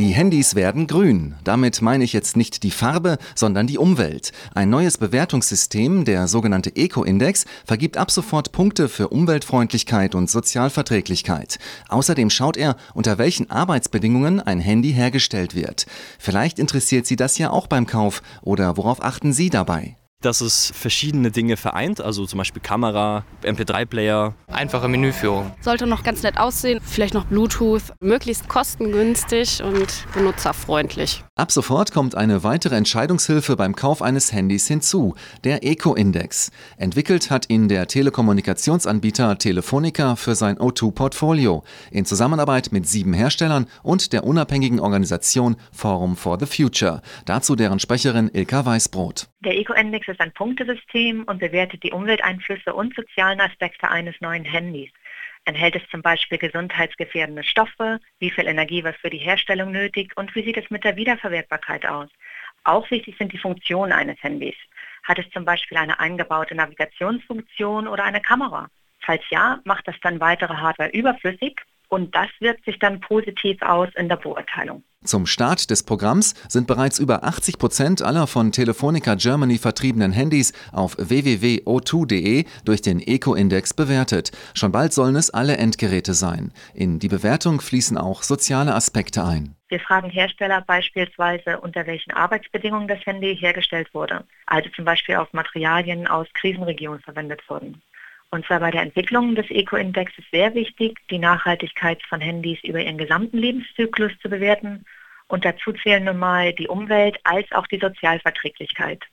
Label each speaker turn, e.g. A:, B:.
A: Die Handys werden grün. Damit meine ich jetzt nicht die Farbe, sondern die Umwelt. Ein neues Bewertungssystem, der sogenannte Eco-Index, vergibt ab sofort Punkte für Umweltfreundlichkeit und Sozialverträglichkeit. Außerdem schaut er, unter welchen Arbeitsbedingungen ein Handy hergestellt wird. Vielleicht interessiert Sie das ja auch beim Kauf oder worauf achten Sie dabei?
B: dass es verschiedene Dinge vereint, also zum Beispiel Kamera, MP3-Player.
C: Einfache Menüführung.
D: Sollte noch ganz nett aussehen, vielleicht noch Bluetooth, möglichst kostengünstig und benutzerfreundlich.
A: Ab sofort kommt eine weitere Entscheidungshilfe beim Kauf eines Handys hinzu, der Eco-Index. Entwickelt hat ihn der Telekommunikationsanbieter Telefonica für sein O2-Portfolio in Zusammenarbeit mit sieben Herstellern und der unabhängigen Organisation Forum for the Future. Dazu deren Sprecherin Ilka Weißbrot.
E: Der Eco-Index ist ein Punktesystem und bewertet die Umwelteinflüsse und sozialen Aspekte eines neuen Handys. Enthält es zum Beispiel gesundheitsgefährdende Stoffe? Wie viel Energie war für die Herstellung nötig? Und wie sieht es mit der Wiederverwertbarkeit aus? Auch wichtig sind die Funktionen eines Handys. Hat es zum Beispiel eine eingebaute Navigationsfunktion oder eine Kamera? Falls ja, macht das dann weitere Hardware überflüssig und das wirkt sich dann positiv aus in der Beurteilung.
A: Zum Start des Programms sind bereits über 80 Prozent aller von Telefonica Germany vertriebenen Handys auf www.o2.de durch den Eco-Index bewertet. Schon bald sollen es alle Endgeräte sein. In die Bewertung fließen auch soziale Aspekte ein.
E: Wir fragen Hersteller beispielsweise, unter welchen Arbeitsbedingungen das Handy hergestellt wurde, also zum Beispiel auf Materialien aus Krisenregionen verwendet wurden. Und zwar bei der Entwicklung des Eco-Index ist sehr wichtig, die Nachhaltigkeit von Handys über ihren gesamten Lebenszyklus zu bewerten. Und dazu zählen nun mal die Umwelt als auch die Sozialverträglichkeit.